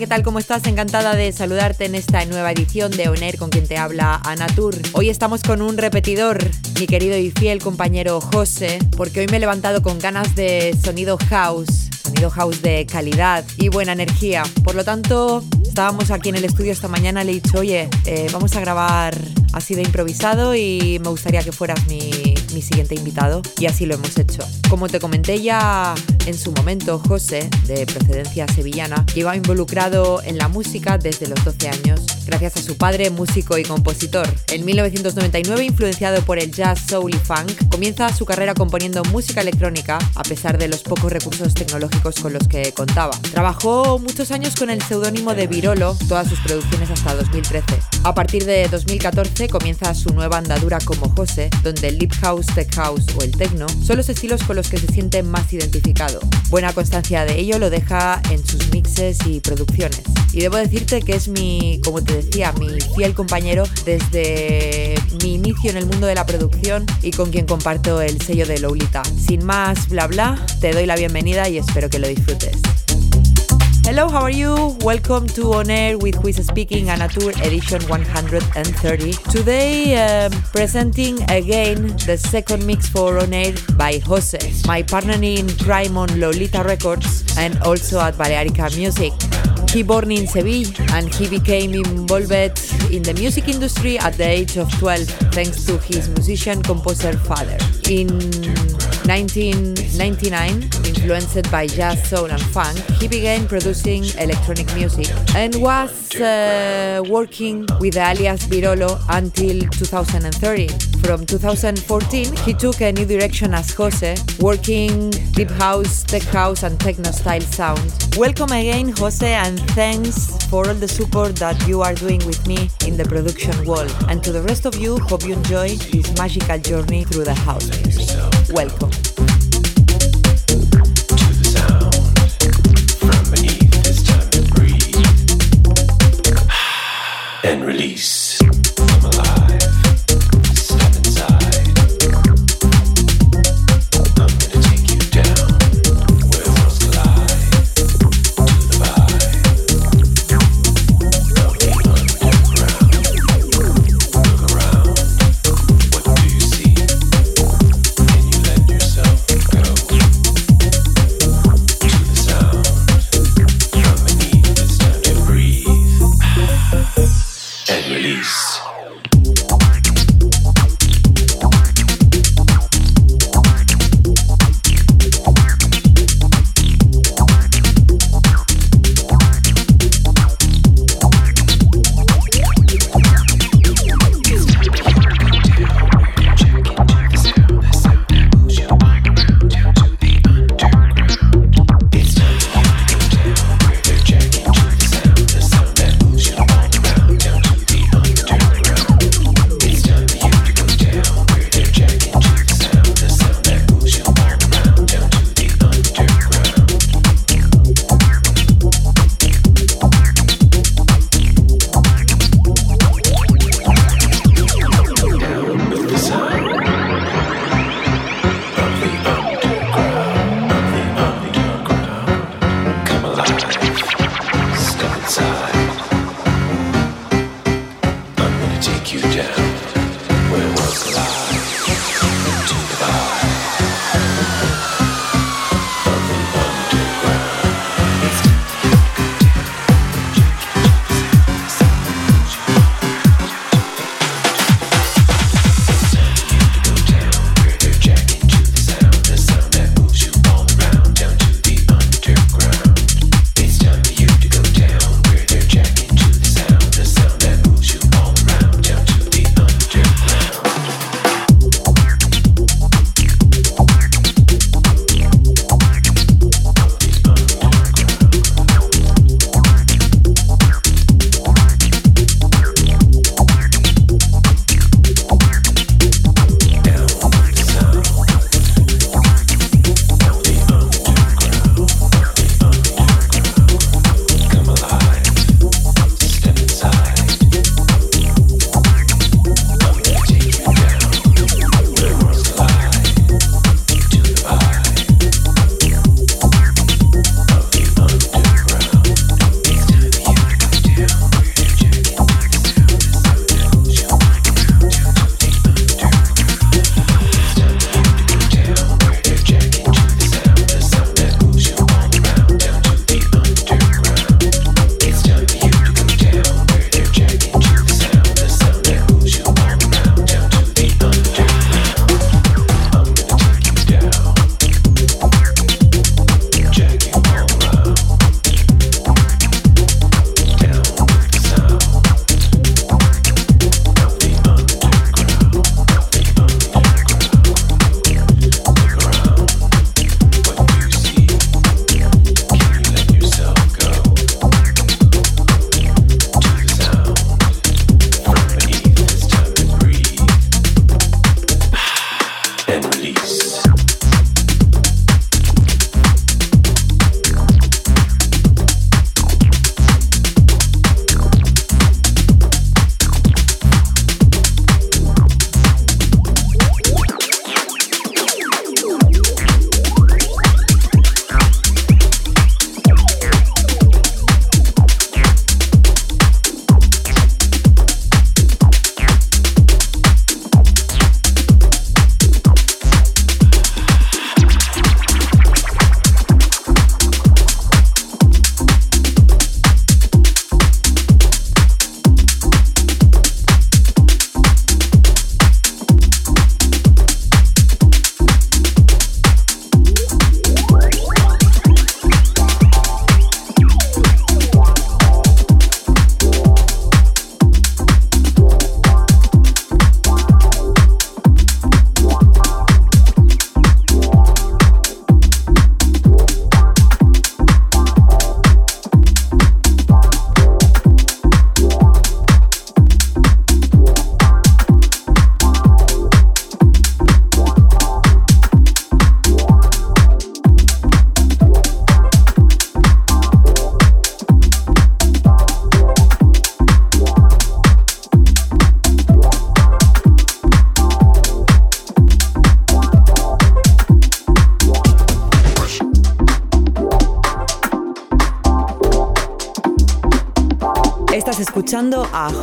¿Qué tal? ¿Cómo estás? Encantada de saludarte en esta nueva edición de ONER con quien te habla Anatur. Hoy estamos con un repetidor, mi querido y fiel compañero José, porque hoy me he levantado con ganas de sonido house, sonido house de calidad y buena energía. Por lo tanto, estábamos aquí en el estudio esta mañana, le he dicho, oye, eh, vamos a grabar así de improvisado y me gustaría que fueras mi, mi siguiente invitado y así lo hemos hecho. Como te comenté ya en su momento, José, de procedencia sevillana, lleva involucrado en la música desde los 12 años, gracias a su padre, músico y compositor. En 1999, influenciado por el jazz, soul y funk, comienza su carrera componiendo música electrónica a pesar de los pocos recursos tecnológicos con los que contaba. Trabajó muchos años con el seudónimo de Virolo, todas sus producciones hasta 2013. A partir de 2014 comienza su nueva andadura como José, donde el Deep House, Tech House o el Techno son los estilos con los que se siente más identificado. Buena constancia de ello lo deja en sus mixes y producciones. Y debo decirte que es mi, como te decía, mi fiel compañero desde mi inicio en el mundo de la producción y con quien comparto el sello de Lolita. Sin más bla bla, te doy la bienvenida y espero que lo disfrutes. Hello, how are you? Welcome to On Air with Who is Speaking Anatur edition 130. Today, um, presenting again the second mix for On Air by Jose, my partner in crime on Lolita Records and also at Balearica Music. He born in Seville and he became involved in the music industry at the age of 12 thanks to his musician composer father. In 1999, influenced by jazz, soul and funk, he began producing electronic music and was uh, working with the alias Virolo until 2030. From 2014, he took a new direction as Jose, working deep house, tech house and techno style sound. Welcome again, Jose, and thanks for all the support that you are doing with me in the production world. And to the rest of you, hope you enjoy this magical journey through the house music. Welcome. And release.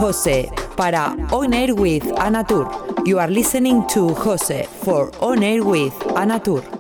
Jose para On Air with Anatur. You are listening to Jose for On Air with Anatur.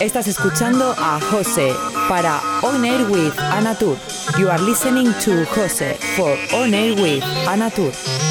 Estás escuchando a Jose para On Air with Anatur. You are listening to Jose for On Air with Anatur.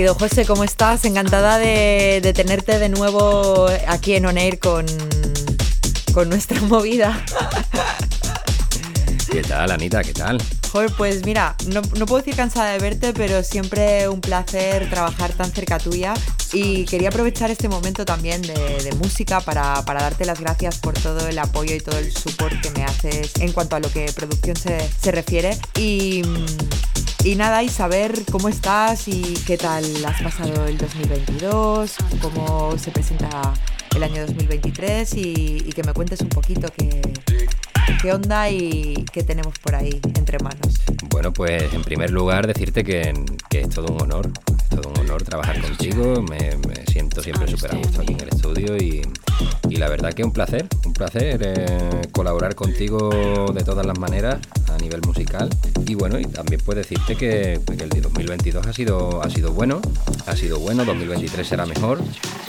Querido José, ¿cómo estás? Encantada de, de tenerte de nuevo aquí en On Air con, con nuestra movida. ¿Qué tal, Anita? ¿Qué tal? Joder, pues mira, no, no puedo decir cansada de verte, pero siempre un placer trabajar tan cerca tuya y quería aprovechar este momento también de, de música para, para darte las gracias por todo el apoyo y todo el support que me haces en cuanto a lo que producción se, se refiere y, y nada, y saber cómo estás y qué tal has pasado el 2022, cómo se presenta el año 2023 y, y que me cuentes un poquito qué, qué onda y qué tenemos por ahí entre manos. Bueno, pues en primer lugar decirte que, que es todo un honor, es todo un honor trabajar contigo, me, me siento siempre súper a gusto aquí en el estudio y, y la verdad que un placer, un placer eh, colaborar contigo de todas las maneras nivel musical y bueno, y también pues decirte que, que el 2022 ha sido, ha sido bueno, ha sido bueno, 2023 será mejor,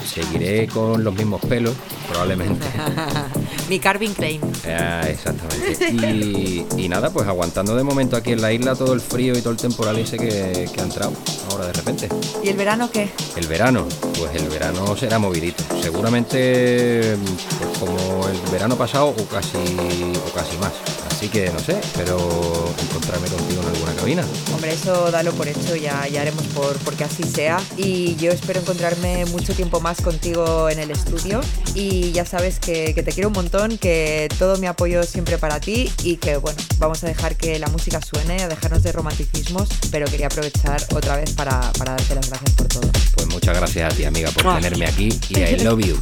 seguiré con los mismos pelos probablemente. Mi Carvin Klein. Ah, exactamente. Y, y nada, pues aguantando de momento aquí en la isla todo el frío y todo el temporal ese que, que ha entrado ahora de repente. ¿Y el verano qué? El verano, pues el verano será movidito. Seguramente pues como el verano pasado o casi, o casi más. Así que no sé, pero encontrarme contigo en alguna cabina. Hombre, eso dalo por hecho, ya, ya haremos por, porque así sea. Y yo espero encontrarme mucho tiempo más contigo en el estudio. Y ya sabes que, que te quiero un montón, que todo mi apoyo siempre para ti y que bueno, vamos a dejar que la música suene, a dejarnos de romanticismos, pero quería aprovechar otra vez para, para darte las gracias por todo. Pues muchas gracias a ti, amiga, por tenerme aquí y I love you.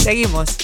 Seguimos.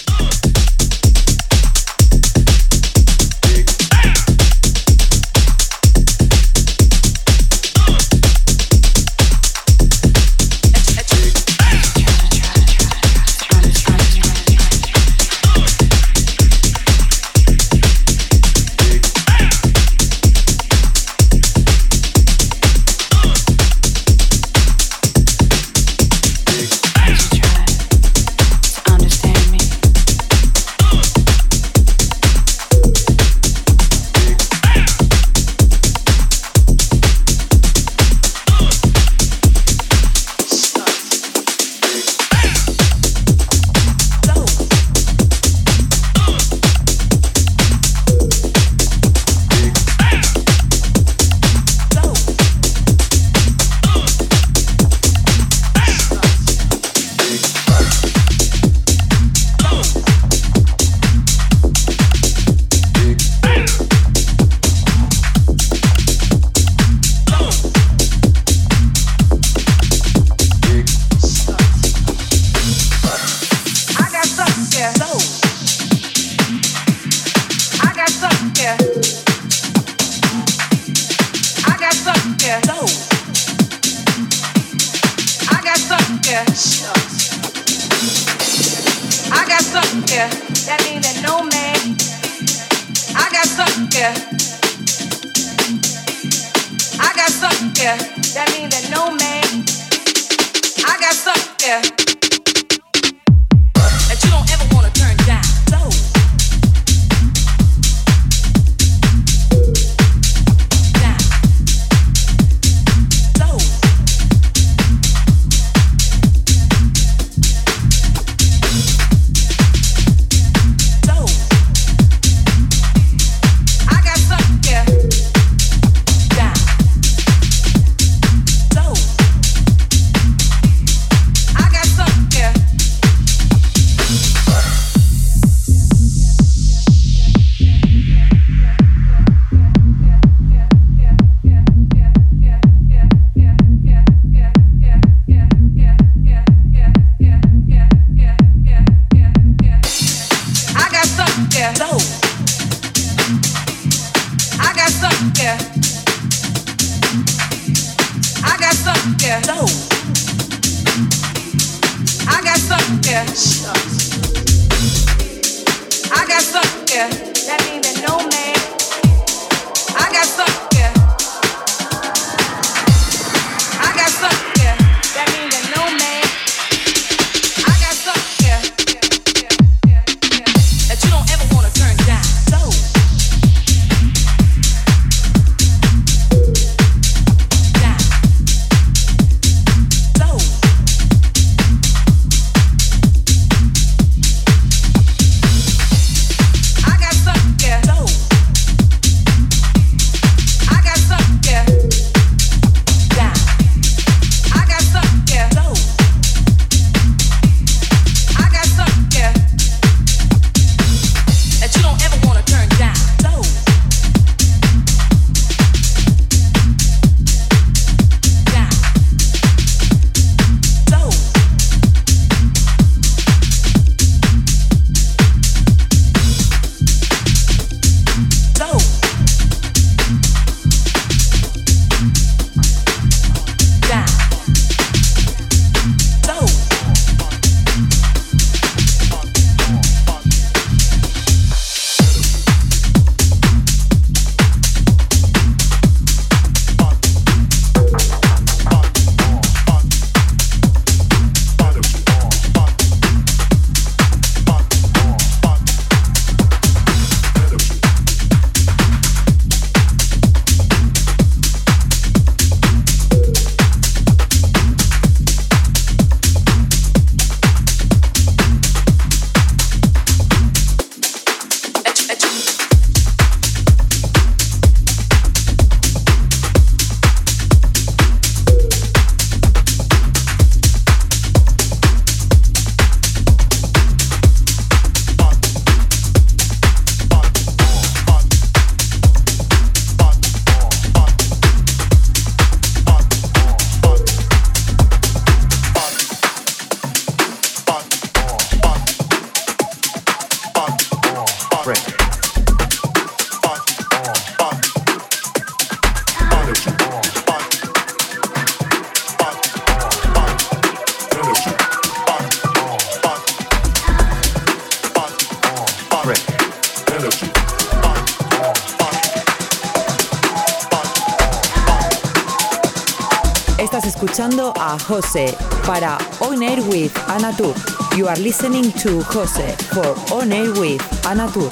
José para On Air with Anatur. You are listening to José for On Air with Anatur.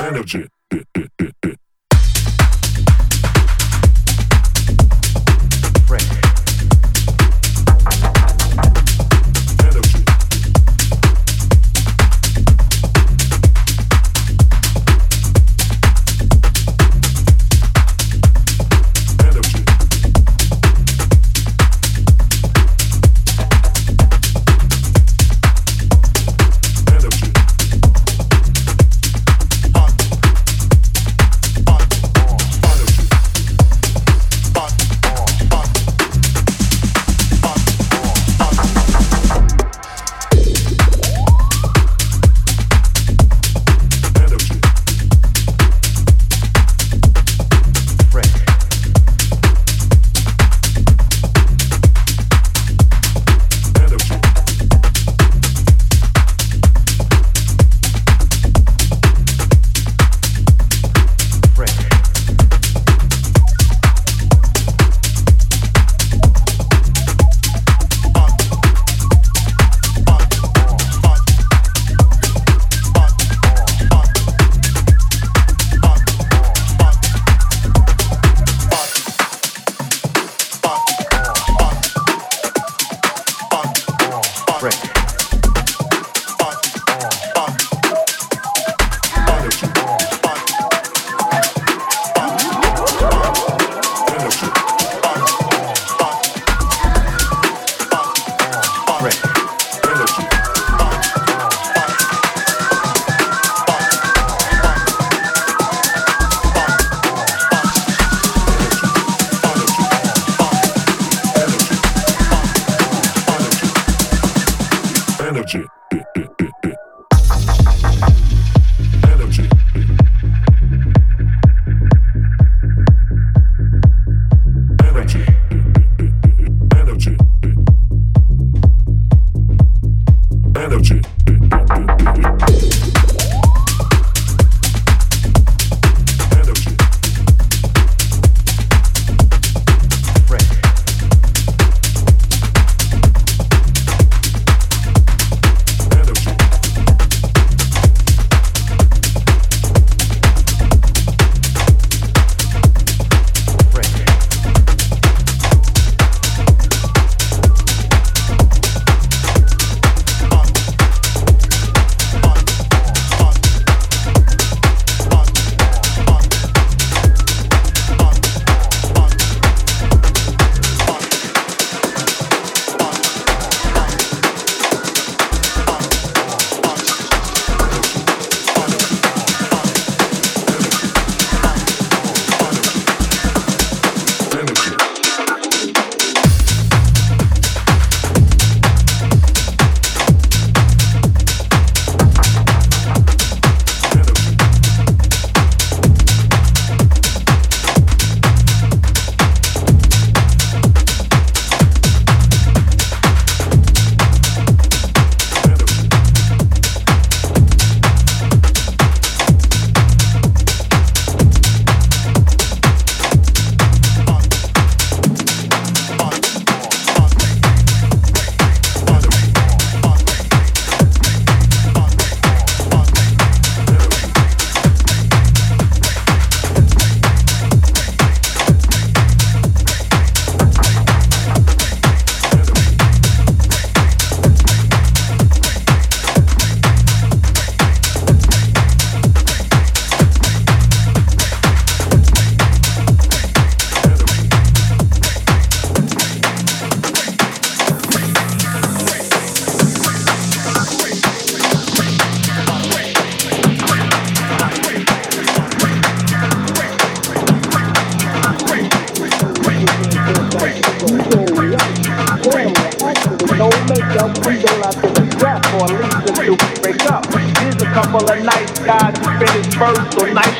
Energy.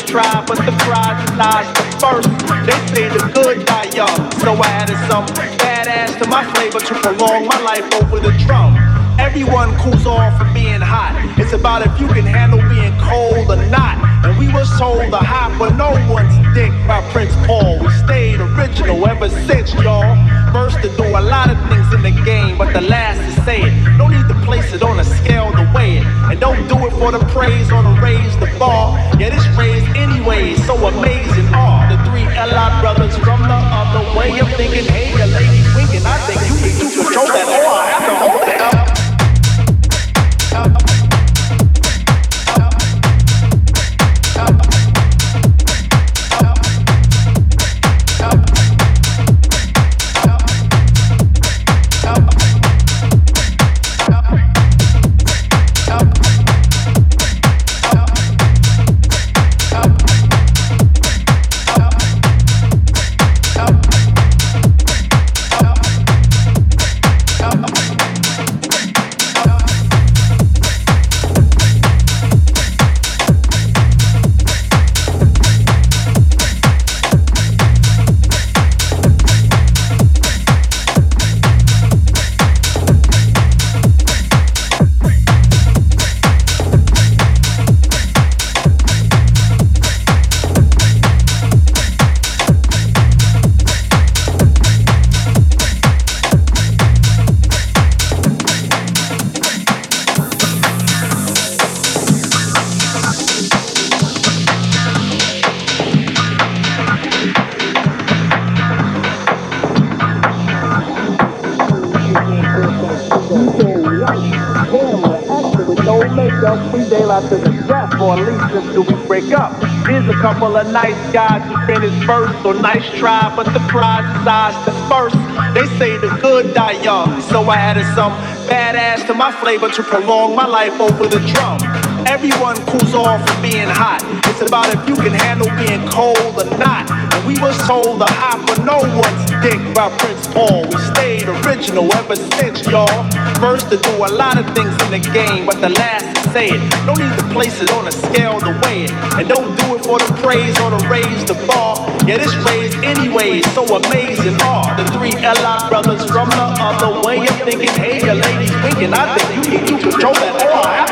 Try, but the prize is not the first. They say the good die young, so I added some badass to my flavor to prolong my life over the drum. Everyone cools off from being hot. It's about if you can handle being cold or not. And we were sold the hot, but no one's dick by Prince Paul. We stayed original ever since, y'all. First to do a lot of things in the game, but the last to say it. No need to place it on a scale to weigh it. And don't do it for the praise or to raise the bar. Yeah, this raised anyway, so amazing are the three L.I. brothers from the other way of thinking. Hey, your lady winking, I think you can do control that. Oh, I have to hold that. Make us free daylight to the death, or at least until we break up. Here's a couple of nice guys who finished first, so nice try, but the prize is ours to first. They say the good die young, so I added some badass to my flavor to prolong my life over the drum. Everyone cools off from being hot. It's about if you can handle being cold or not. And we was told to hop for no one's dick by Prince Paul. We stayed original ever since, y'all. First to do a lot of things in the game, but the last to say it. No need to place it on a scale to weigh it. And don't do it for the praise or to raise the bar. Yeah, this raise anyway, so amazing are the three L.I. brothers from the other way of thinking. Hey, your ladies winking. I think you need to control that. Oh,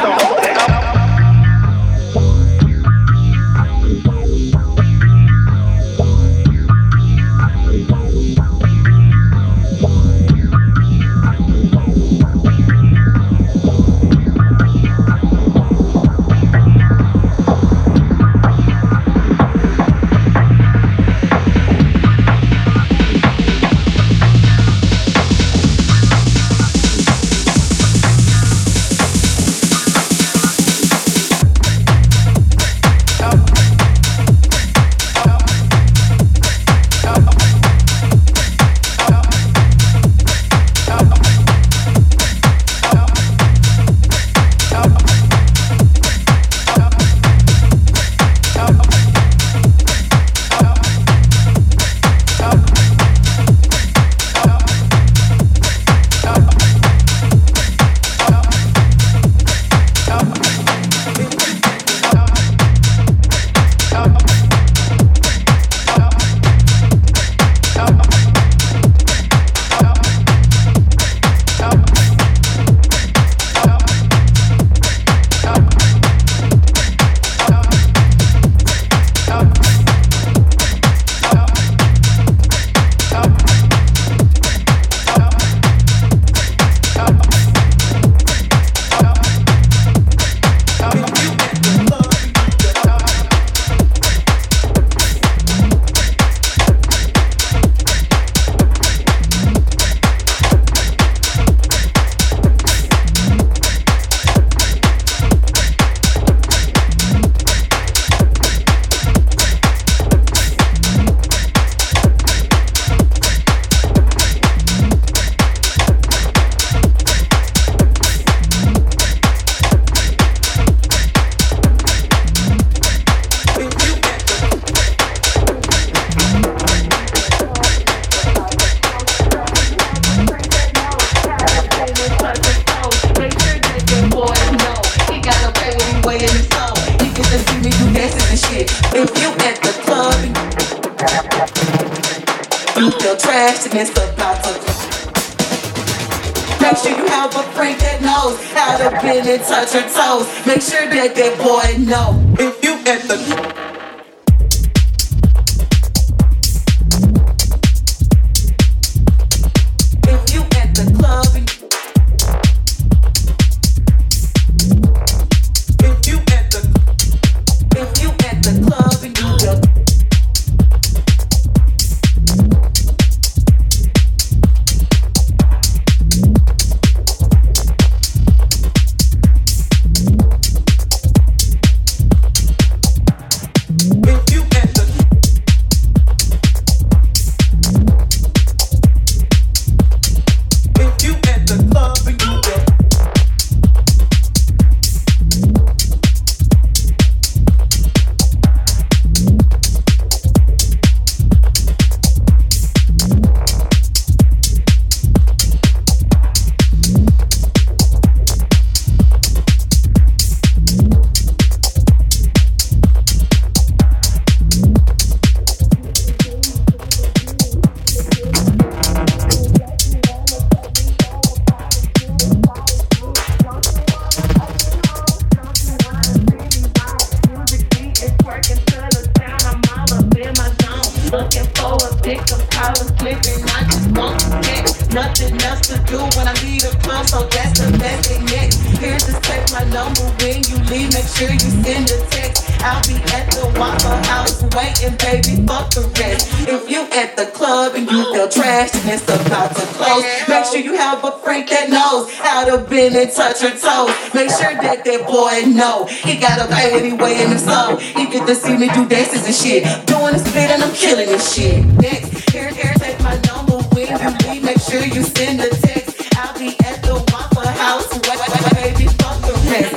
bend and touch her toes. Make sure that that boy know he got a pay anyway in the soul. He get to see me do dances and shit, doing the spit and I'm killing this shit. Next, here, here, take my number when you leave. Make sure you send a text. I'll be at the Waffle House, wait, wait, wait, baby, fuck the rest.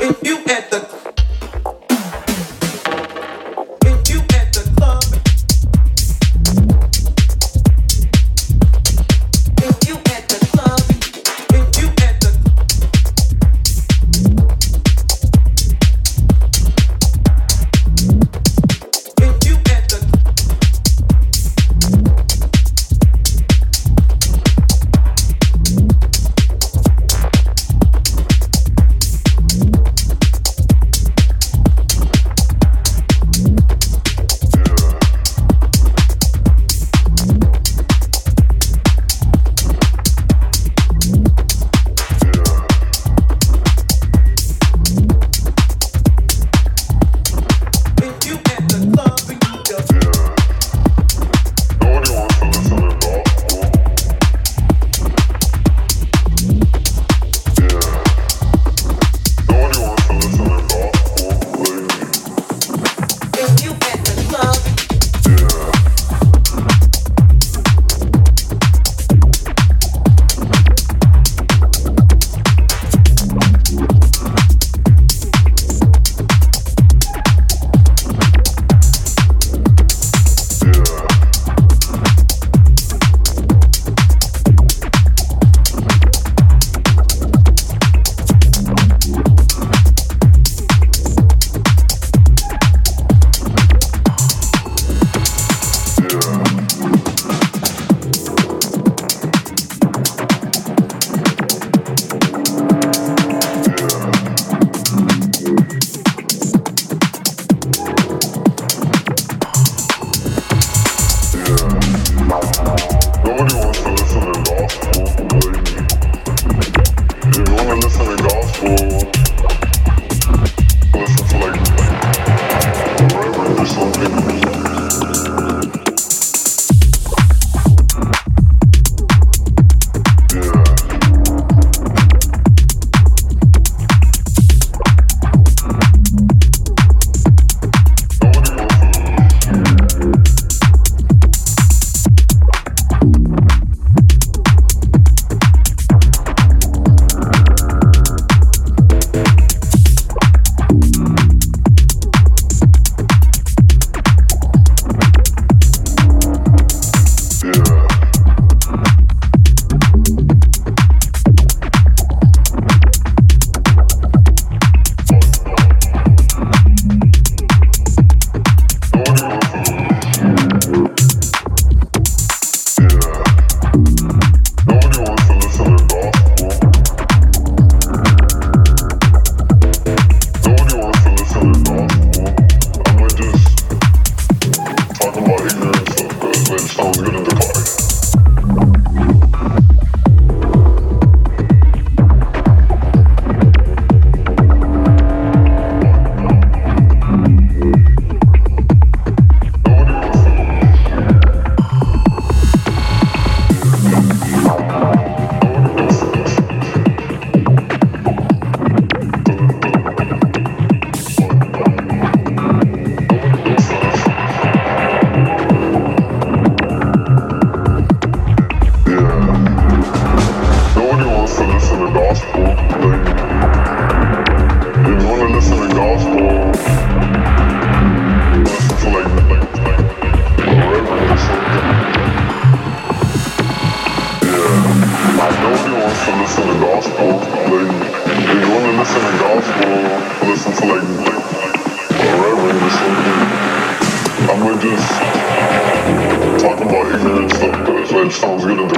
If you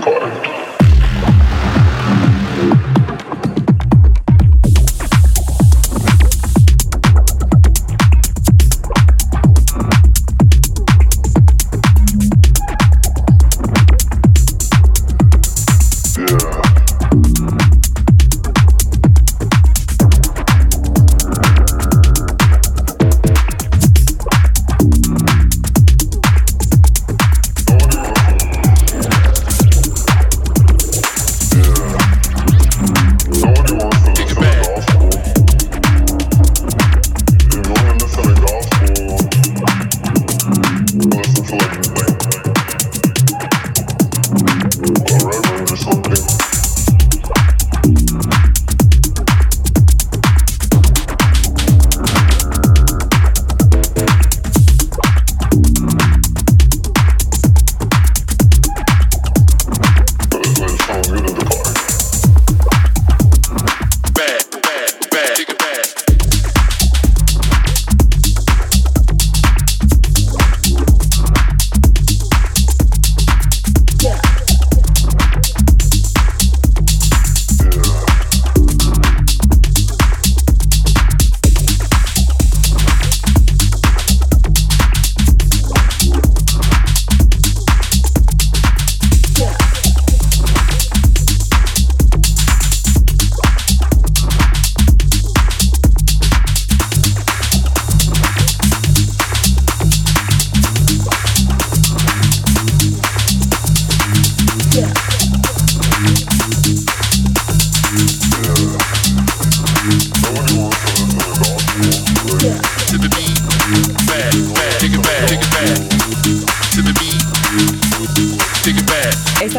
Scotland.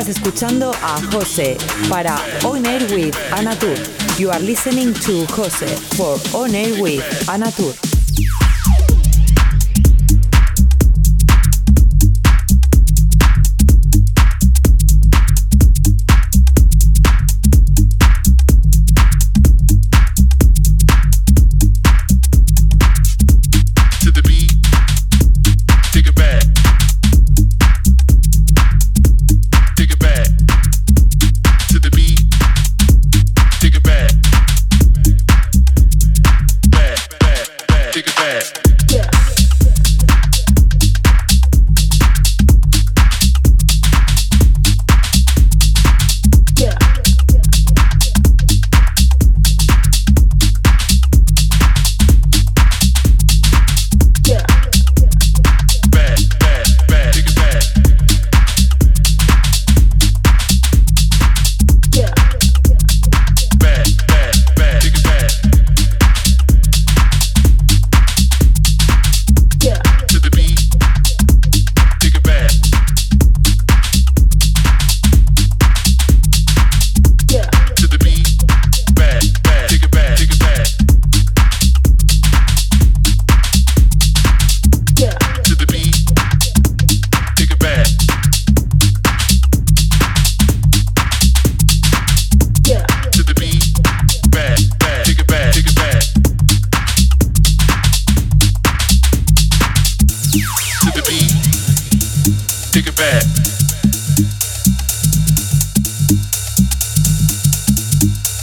Escuchando a José para On Air with Anatur. You are listening to José for On Air with Anatur.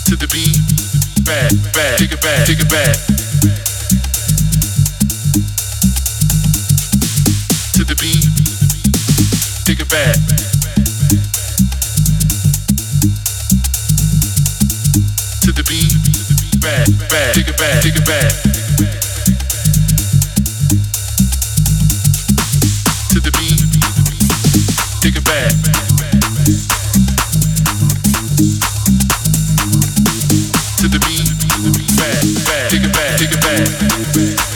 To the beat. Back, back. Take it back. Take it back. To the beat. Take it back. To the beat. Back, back. Take it back. Take it back. To the beat. Take it back. bad.